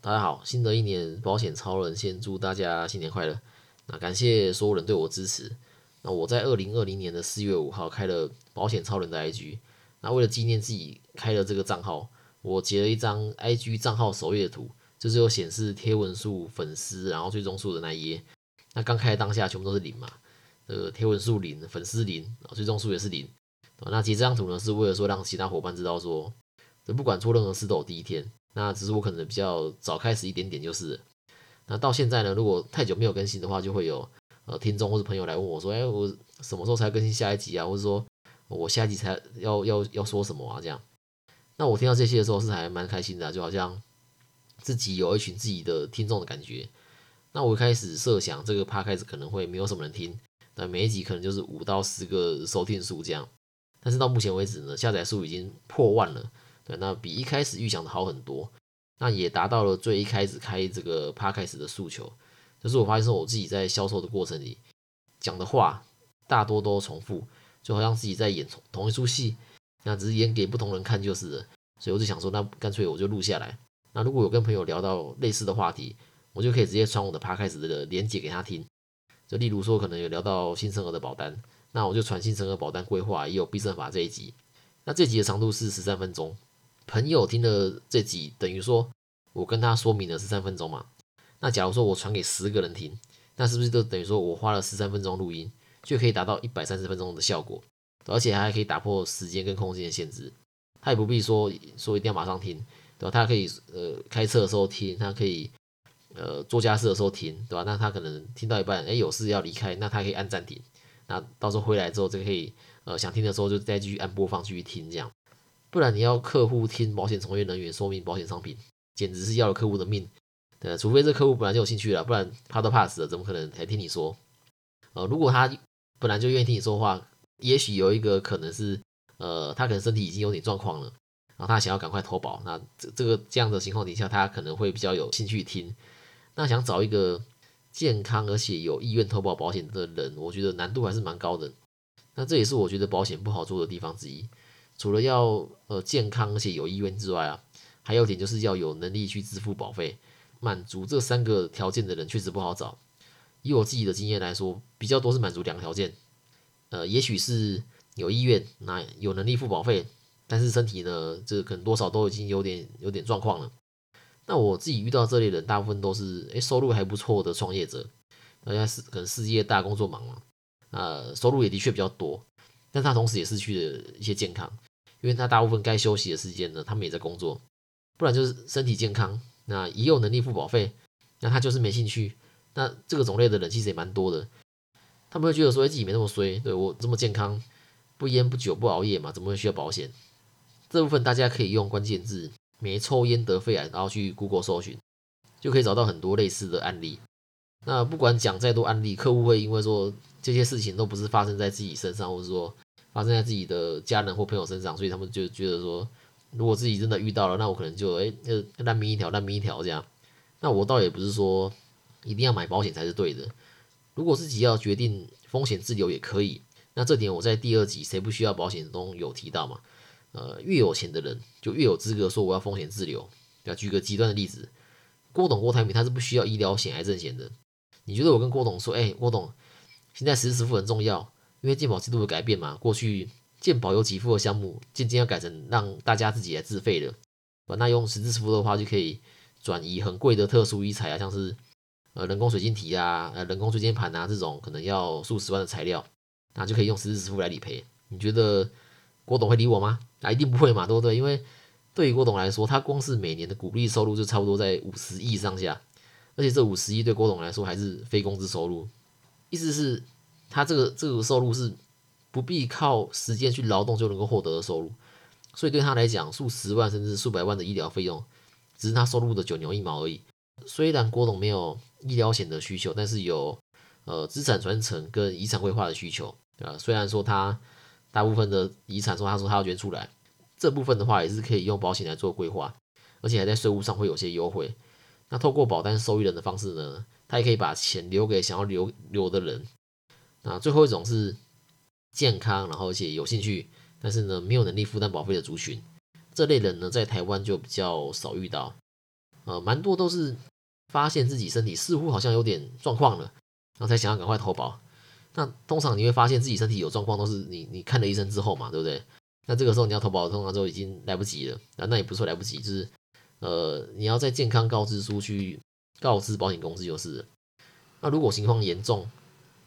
大家好，新的一年保险超人先祝大家新年快乐。那感谢所有人对我支持。那我在二零二零年的四月五号开了保险超人的 IG。那为了纪念自己开了这个账号，我截了一张 IG 账号首页图，就是有显示贴文数、粉丝，然后追踪数的那一页。那刚开当下全部都是零嘛，这个贴文数零，粉丝零，追踪数也是零。那截这张图呢，是为了说让其他伙伴知道说，这不管做任何事都有第一天。那只是我可能比较早开始一点点，就是。那到现在呢，如果太久没有更新的话，就会有呃听众或者朋友来问我说：“哎，我什么时候才更新下一集啊？”或者说我下一集才要要要说什么啊？这样。那我听到这些的时候是还蛮开心的，就好像自己有一群自己的听众的感觉。那我一开始设想这个趴开始可能会没有什么人听，那每一集可能就是五到十个收听数这样。但是到目前为止呢，下载数已经破万了。对，那比一开始预想的好很多，那也达到了最一开始开这个 p 开始的诉求，就是我发现说我自己在销售的过程里讲的话大多都重复，就好像自己在演同同一出戏，那只是演给不同人看就是了。所以我就想说，那干脆我就录下来。那如果有跟朋友聊到类似的话题，我就可以直接传我的 p 开始的连接给他听。就例如说，可能有聊到新生儿的保单，那我就传新生儿保单规划也有必胜法这一集。那这集的长度是十三分钟。朋友听了这集，等于说我跟他说明了十三分钟嘛。那假如说我传给十个人听，那是不是就等于说我花了十三分钟录音，就可以达到一百三十分钟的效果，而且还可以打破时间跟空间的限制。他也不必说说一定要马上听，对吧？他可以呃开车的时候听，他可以呃做家事的时候听，对吧？那他可能听到一半，哎有事要离开，那他可以按暂停。那到时候回来之后，就可以呃想听的时候就再继续按播放继续听这样。不然你要客户听保险从业人员说明保险商品，简直是要了客户的命。对，除非这客户本来就有兴趣了，不然他都怕死了，怎么可能还听你说？呃，如果他本来就愿意听你说话，也许有一个可能是，呃，他可能身体已经有点状况了，然后他想要赶快投保，那这这个这样的情况底下，他可能会比较有兴趣听。那想找一个健康而且有意愿投保保险的人，我觉得难度还是蛮高的。那这也是我觉得保险不好做的地方之一。除了要呃健康而且有意愿之外啊，还有一点就是要有能力去支付保费，满足这三个条件的人确实不好找。以我自己的经验来说，比较多是满足两个条件，呃，也许是有意愿，那有能力付保费，但是身体呢，这可能多少都已经有点有点状况了。那我自己遇到这类人，大部分都是诶收入还不错的创业者，大家是可能事业大、工作忙嘛，呃，收入也的确比较多，但他同时也失去了一些健康。因为他大部分该休息的时间呢，他们也在工作，不然就是身体健康，那也有能力付保费，那他就是没兴趣。那这个种类的人其实也蛮多的，他们会觉得说自己没那么衰，对我这么健康，不烟不酒不熬夜嘛，怎么会需要保险？这部分大家可以用关键字“没抽烟得肺癌”，然后去 Google 搜寻，就可以找到很多类似的案例。那不管讲再多案例，客户会因为说这些事情都不是发生在自己身上，或者说。发生在自己的家人或朋友身上，所以他们就觉得说，如果自己真的遇到了，那我可能就哎，就烂命一条，烂命一条这样。那我倒也不是说一定要买保险才是对的，如果自己要决定风险自留也可以。那这点我在第二集谁不需要保险中有提到嘛？呃，越有钱的人就越有资格说我要风险自留。要举个极端的例子，郭董郭台铭他是不需要医疗险、癌症险的。你觉得我跟郭董说，哎，郭董，现在实时付很重要。因为健保制度的改变嘛，过去健保有给付的项目，渐渐要改成让大家自己来自费的。那用实质支付的话，就可以转移很贵的特殊医材啊，像是呃人工水晶体啊、呃人工椎间盘啊这种可能要数十万的材料，那就可以用实质支付来理赔。你觉得郭董会理我吗？那一定不会嘛，对不对？因为对于郭董来说，他光是每年的股利收入就差不多在五十亿上下，而且这五十亿对郭董来说还是非工资收入，意思是。他这个这个收入是不必靠时间去劳动就能够获得的收入，所以对他来讲，数十万甚至数百万的医疗费用，只是他收入的九牛一毛而已。虽然郭董没有医疗险的需求，但是有呃资产传承跟遗产规划的需求，啊，虽然说他大部分的遗产说他说他要捐出来，这部分的话也是可以用保险来做规划，而且还在税务上会有些优惠。那透过保单受益人的方式呢，他也可以把钱留给想要留留的人。那最后一种是健康，然后而且有兴趣，但是呢没有能力负担保费的族群，这类人呢在台湾就比较少遇到。呃，蛮多都是发现自己身体似乎好像有点状况了，然后才想要赶快投保。那通常你会发现自己身体有状况，都是你你看了医生之后嘛，对不对？那这个时候你要投保，通常都已经来不及了。啊，那也不是说来不及，就是呃，你要在健康告知书去告知保险公司就是。那如果情况严重，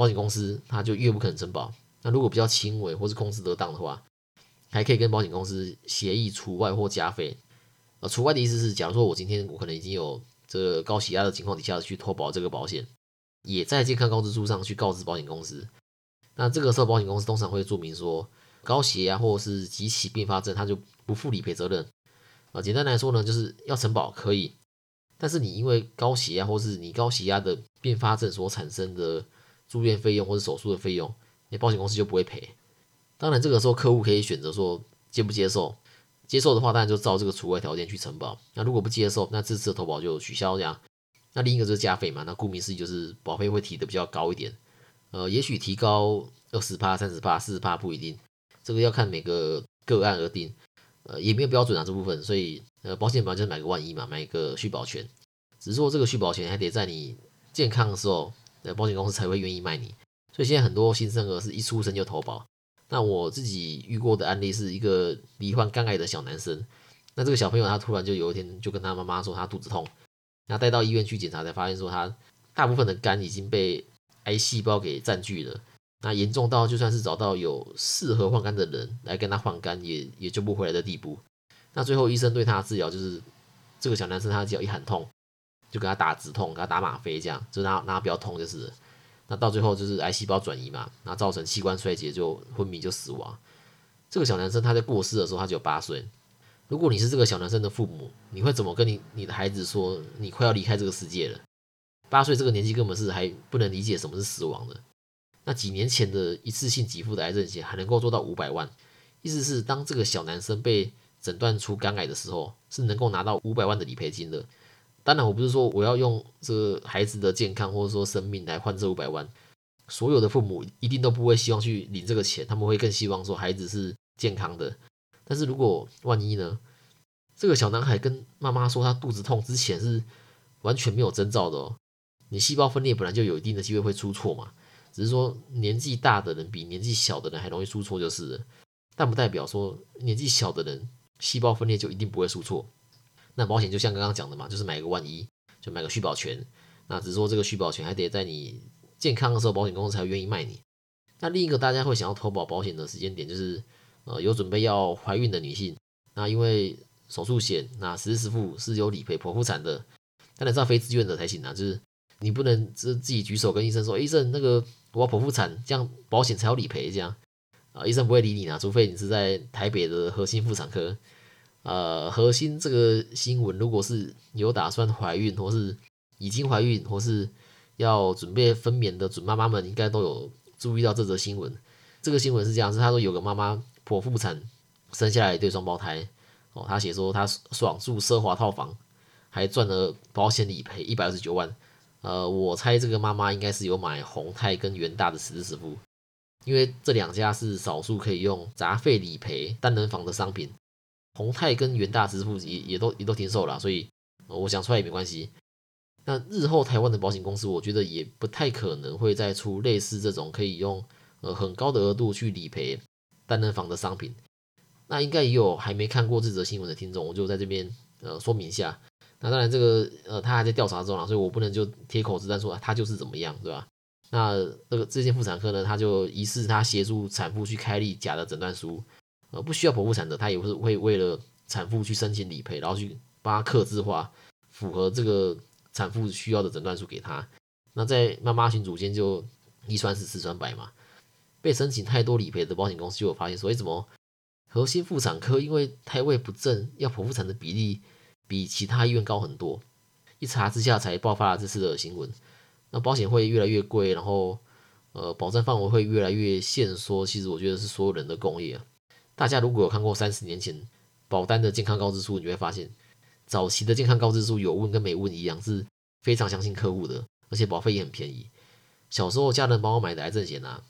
保险公司他就越不可能承保。那如果比较轻微或是控制得当的话，还可以跟保险公司协议除外或加费。呃，除外的意思是，假如说我今天我可能已经有这个高血压的情况底下去投保这个保险，也在健康告知书上去告知保险公司。那这个时候保险公司通常会注明说，高血压或者是几起并发症，它就不负理赔责任。啊，简单来说呢，就是要承保可以，但是你因为高血压或是你高血压的并发症所产生的住院费用或者手术的费用，那保险公司就不会赔。当然，这个时候客户可以选择说接不接受。接受的话，当然就照这个除外条件去承保。那如果不接受，那这次的投保就取消这样。那另一个就是加费嘛。那顾名思义就是保费会提的比较高一点。呃，也许提高二十帕、三十帕、四十帕不一定，这个要看每个个案而定。呃，也没有标准啊这部分。所以呃，保险本来就是买个万一嘛，买一个续保权。只是说这个续保权还得在你健康的时候，呃，保险公司才会愿意卖你。所以现在很多新生儿是一出生就投保。那我自己遇过的案例是一个罹患肝癌的小男生。那这个小朋友他突然就有一天就跟他妈妈说他肚子痛，然后带到医院去检查才发现说他大部分的肝已经被癌细胞给占据了。那严重到就算是找到有适合换肝的人来跟他换肝也也救不回来的地步。那最后医生对他的治疗就是这个小男生他只要一喊痛就给他打止痛，给他打吗啡，这样就让让他不要痛就是。那到最后就是癌细胞转移嘛，那造成器官衰竭就昏迷就死亡。这个小男生他在过世的时候他只有八岁。如果你是这个小男生的父母，你会怎么跟你你的孩子说你快要离开这个世界了？八岁这个年纪根本是还不能理解什么是死亡的。那几年前的一次性给付的癌症险还能够做到五百万，意思是当这个小男生被诊断出肝癌的时候，是能够拿到五百万的理赔金的。当然，我不是说我要用这个孩子的健康或者说生命来换这五百万。所有的父母一定都不会希望去领这个钱，他们会更希望说孩子是健康的。但是如果万一呢？这个小男孩跟妈妈说他肚子痛之前是完全没有征兆的哦。你细胞分裂本来就有一定的机会会出错嘛，只是说年纪大的人比年纪小的人还容易出错就是了。但不代表说年纪小的人细胞分裂就一定不会出错。那保险就像刚刚讲的嘛，就是买个万一，就买个续保权。那只是说这个续保权还得在你健康的时候，保险公司才愿意卖你。那另一个大家会想要投保保险的时间点，就是呃有准备要怀孕的女性。那因为手术险，那实时付是有理赔剖腹产的。但你知道非自愿的才行啊，就是你不能自自己举手跟医生说，医生那个我要剖腹产，这样保险才有理赔这样啊，医生不会理你啊，除非你是在台北的核心妇产科。呃，核心这个新闻，如果是有打算怀孕，或是已经怀孕，或是要准备分娩的准妈妈们，应该都有注意到这则新闻。这个新闻是这样，是他说有个妈妈剖腹产生下来一对双胞胎，哦，他写说他爽住奢华套房，还赚了保险理赔一百二十九万。呃，我猜这个妈妈应该是有买宏泰跟元大的实支付，因为这两家是少数可以用杂费理赔单人房的商品。宏泰跟元大支付也也都也都停售了，所以我想出来也没关系。那日后台湾的保险公司，我觉得也不太可能会再出类似这种可以用呃很高的额度去理赔单人房的商品。那应该也有还没看过这则新闻的听众，我就在这边呃说明一下。那当然这个呃他还在调查中啦，所以我不能就贴口子单说他就是怎么样，对吧？那这个这件妇产科呢，他就疑似他协助产妇去开立假的诊断书。呃，不需要剖腹产的，他也是会为了产妇去申请理赔，然后去帮他刻字化，符合这个产妇需要的诊断书给他。那在妈妈群组间就一传十，十传百嘛。被申请太多理赔的保险公司就有发现，所以怎么核心妇产科因为胎位不正要剖腹产的比例比其他医院高很多。一查之下才爆发了这次的新闻。那保险会越来越贵，然后呃，保障范围会越来越限缩。其实我觉得是所有人的共业啊。大家如果有看过三十年前保单的健康告知书，你会发现早期的健康告知书有问跟没问一样，是非常相信客户的，而且保费也很便宜。小时候家人帮我买的癌症险啊，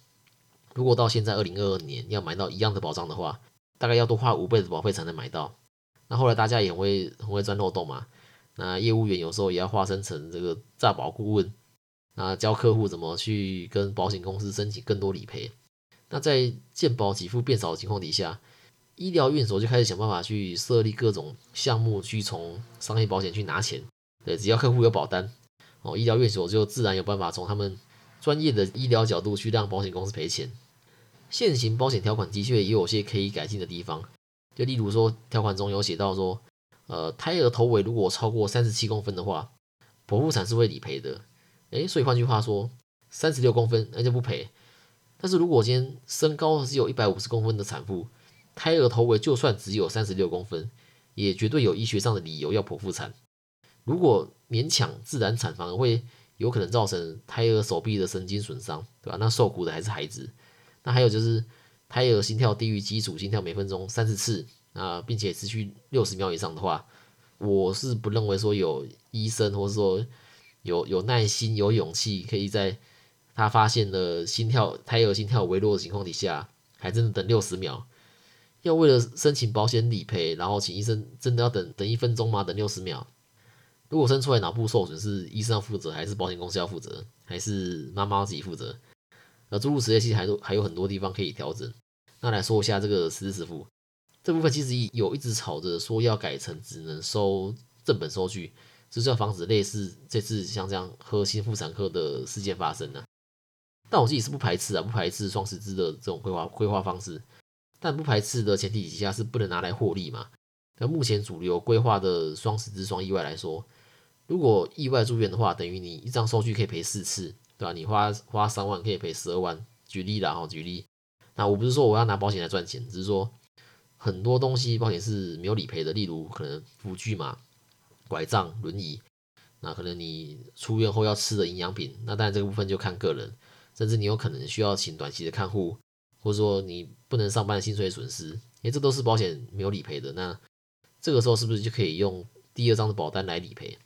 如果到现在二零二二年要买到一样的保障的话，大概要多花五倍的保费才能买到。那后来大家也会很会钻漏洞嘛，那业务员有时候也要化身成这个诈保顾问，那教客户怎么去跟保险公司申请更多理赔。那在健保给付变少的情况底下，医疗院所就开始想办法去设立各种项目，去从商业保险去拿钱。对，只要客户有保单，哦，医疗院所就自然有办法从他们专业的医疗角度去让保险公司赔钱。现行保险条款的确也有些可以改进的地方，就例如说条款中有写到说，呃，胎儿头围如果超过三十七公分的话，剖腹产是会理赔的。诶，所以换句话说，三十六公分那就不赔。但是如果今天身高只有一百五十公分的产妇，胎儿头围就算只有三十六公分，也绝对有医学上的理由要剖腹产。如果勉强自然产，反而会有可能造成胎儿手臂的神经损伤，对吧？那受苦的还是孩子。那还有就是胎儿心跳低于基础心跳每分钟三十次啊，并且持续六十秒以上的话，我是不认为说有医生或者说有有耐心、有勇气，可以在他发现了心跳胎儿心跳微弱的情况底下，还真的等六十秒。要为了申请保险理赔，然后请医生真的要等等一分钟吗？等六十秒？如果生出来脑部受损，是医生要负责，还是保险公司要负责，还是妈妈自己负责？那诸如此类，其实还都还有很多地方可以调整。那来说一下这个实时支付这部分，其实有一直吵着说要改成只能收正本收据，就是要防止类似这次像这样核心妇产科的事件发生呢。但我自己是不排斥啊，不排斥双十支的这种规划规划方式，但不排斥的前提底下是不能拿来获利嘛。那目前主流规划的双十支双意外来说，如果意外住院的话，等于你一张收据可以赔四次。对吧？你花花三万可以赔十二万，举例啦哈，举例。那我不是说我要拿保险来赚钱，只是说很多东西保险是没有理赔的，例如可能辅具嘛、拐杖、轮椅，那可能你出院后要吃的营养品，那当然这个部分就看个人，甚至你有可能需要请短期的看护，或者说你不能上班的薪水损失，因为这都是保险没有理赔的。那这个时候是不是就可以用第二张的保单来理赔？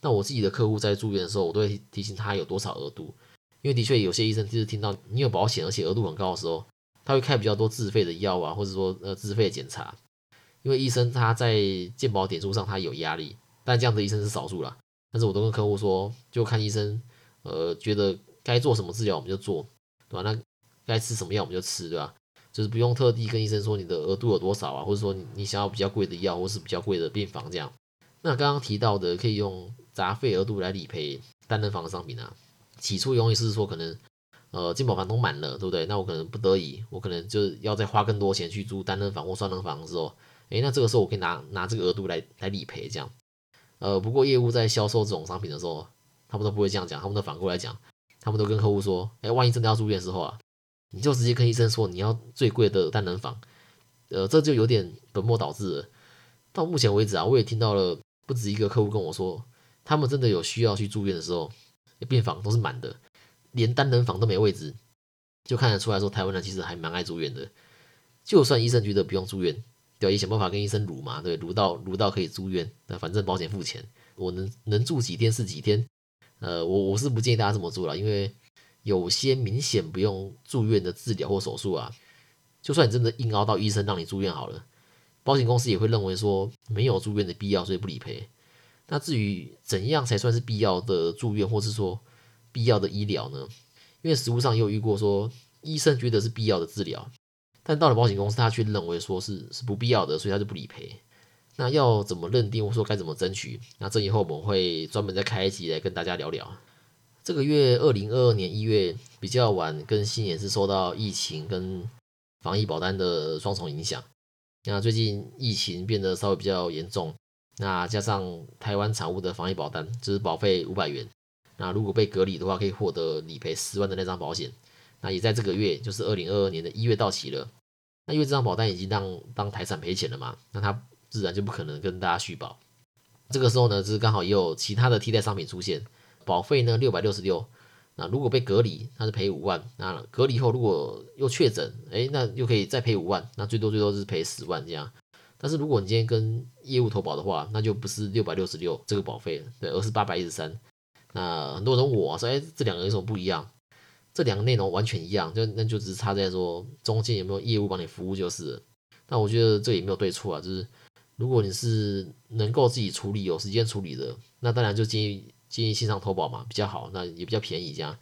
那我自己的客户在住院的时候，我都会提醒他有多少额度，因为的确有些医生就是听到你有保险，而且额度很高的时候，他会开比较多自费的药啊，或者说呃自费的检查，因为医生他在健保点数上他有压力，但这样的医生是少数啦。但是我都跟客户说，就看医生，呃，觉得该做什么治疗我们就做，对吧？那该吃什么药我们就吃，对吧？就是不用特地跟医生说你的额度有多少啊，或者说你你想要比较贵的药，或是比较贵的病房这样。那刚刚提到的可以用。杂费额度来理赔单人房的商品啊，起初用意是说可能呃金保房都满了，对不对？那我可能不得已，我可能就是要再花更多钱去租单人房或双人房的时候，诶，那这个时候我可以拿拿这个额度来来理赔这样。呃，不过业务在销售这种商品的时候，他们都不会这样讲，他们都反过来讲，他们都跟客户说，诶，万一真的要住院的时候啊，你就直接跟医生说你要最贵的单人房，呃，这就有点本末倒置了。到目前为止啊，我也听到了不止一个客户跟我说。他们真的有需要去住院的时候，病房都是满的，连单人房都没位置，就看得出来说台湾人其实还蛮爱住院的。就算医生觉得不用住院，对，也想办法跟医生撸嘛，对，撸到撸到可以住院，那反正保险付钱，我能能住几天是几天。呃，我我是不建议大家这么做了，因为有些明显不用住院的治疗或手术啊，就算你真的硬熬到医生让你住院好了，保险公司也会认为说没有住院的必要，所以不理赔。那至于怎样才算是必要的住院，或是说必要的医疗呢？因为实务上也有遇过，说医生觉得是必要的治疗，但到了保险公司，他却认为说是是不必要的，所以他就不理赔。那要怎么认定，或说该怎么争取？那这以后我们会专门再开一集来跟大家聊聊。这个月二零二二年一月比较晚更新，也是受到疫情跟防疫保单的双重影响。那最近疫情变得稍微比较严重。那加上台湾产物的防疫保单，就是保费五百元。那如果被隔离的话，可以获得理赔十万的那张保险。那也在这个月，就是二零二二年的一月到期了。那因为这张保单已经让当台产赔钱了嘛，那它自然就不可能跟大家续保。这个时候呢，就是刚好也有其他的替代商品出现，保费呢六百六十六。那如果被隔离，它是赔五万。那隔离后如果又确诊，哎，那又可以再赔五万。那最多最多是赔十万这样。但是如果你今天跟业务投保的话，那就不是六百六十六这个保费了，对，而是八百一十三。那很多人问我说，哎，这两个有什么不一样？这两个内容完全一样，就那就只是差在说中间有没有业务帮你服务就是。了。那我觉得这也没有对错啊，就是如果你是能够自己处理、有时间处理的，那当然就建议建议线上投保嘛，比较好，那也比较便宜这样。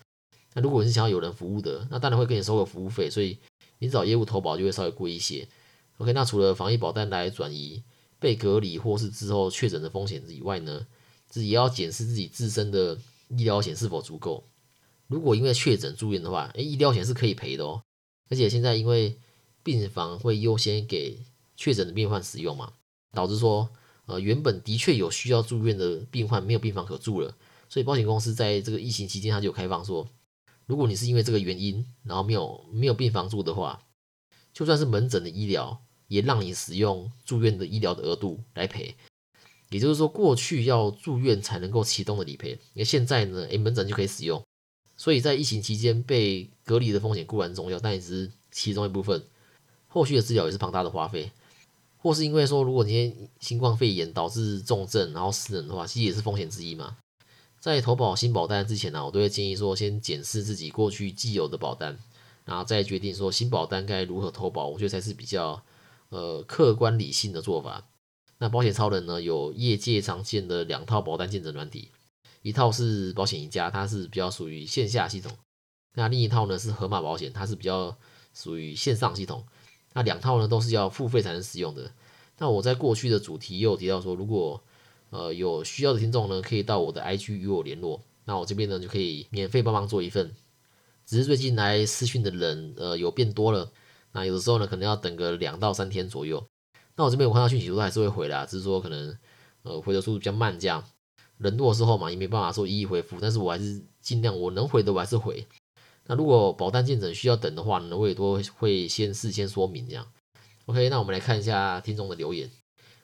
那如果你是想要有人服务的，那当然会给你收个服务费，所以你找业务投保就会稍微贵一些。OK，那除了防疫保单来转移被隔离或是之后确诊的风险以外呢，自己也要检视自己自身的医疗险是否足够。如果因为确诊住院的话，诶，医疗险是可以赔的哦。而且现在因为病房会优先给确诊的病患使用嘛，导致说，呃，原本的确有需要住院的病患没有病房可住了，所以保险公司在这个疫情期间，它就有开放说，如果你是因为这个原因，然后没有没有病房住的话，就算是门诊的医疗。也让你使用住院的医疗的额度来赔，也就是说，过去要住院才能够启动的理赔，因为现在呢，诶，门诊就可以使用。所以在疫情期间被隔离的风险固然重要，但也是其中一部分。后续的治疗也是庞大的花费，或是因为说，如果你新冠肺炎导致重症然后死人的话，其实也是风险之一嘛。在投保新保单之前呢，我都会建议说，先检视自己过去既有的保单，然后再决定说新保单该如何投保，我觉得才是比较。呃，客观理性的做法。那保险超人呢，有业界常见的两套保单见证软体，一套是保险一家，它是比较属于线下系统；那另一套呢是河马保险，它是比较属于线上系统。那两套呢都是要付费才能使用的。那我在过去的主题也有提到说，如果呃有需要的听众呢，可以到我的 IG 与我联络，那我这边呢就可以免费帮忙做一份。只是最近来私讯的人，呃，有变多了。那有的时候呢，可能要等个两到三天左右。那我这边我看到讯息都还是会回的，只是说可能呃回的速度比较慢，这样人多的时候嘛，也没办法说一一回复。但是我还是尽量我能回的我还是回。那如果保单见诊需要等的话呢，我也都会先事先说明这样。OK，那我们来看一下听众的留言。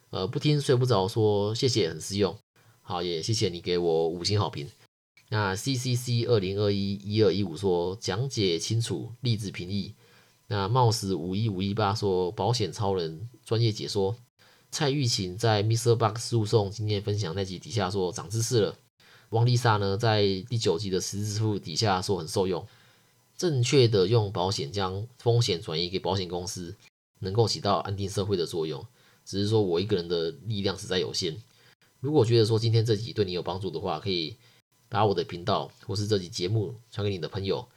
呃，不听睡不着说谢谢很实用，好也谢谢你给我五星好评。那 CCC 二零二一一二一五说讲解清楚，例子平易。那冒死五一五一八说保险超人专业解说，蔡玉琴在 Mr. Box 诉讼经验分享那集底下说长知识了。王丽莎呢在第九集的十字付底下说很受用，正确的用保险将风险转移给保险公司，能够起到安定社会的作用。只是说我一个人的力量实在有限。如果觉得说今天这集对你有帮助的话，可以把我的频道或是这集节目传给你的朋友。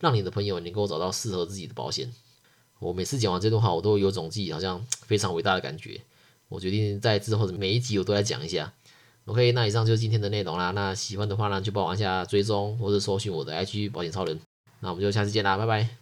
让你的朋友能够找到适合自己的保险。我每次讲完这段话，我都有种自己好像非常伟大的感觉。我决定在之后的每一集我都来讲一下。OK，那以上就是今天的内容啦。那喜欢的话呢，就帮我按下追踪或者搜寻我的 IG 保险超人。那我们就下次见啦，拜拜。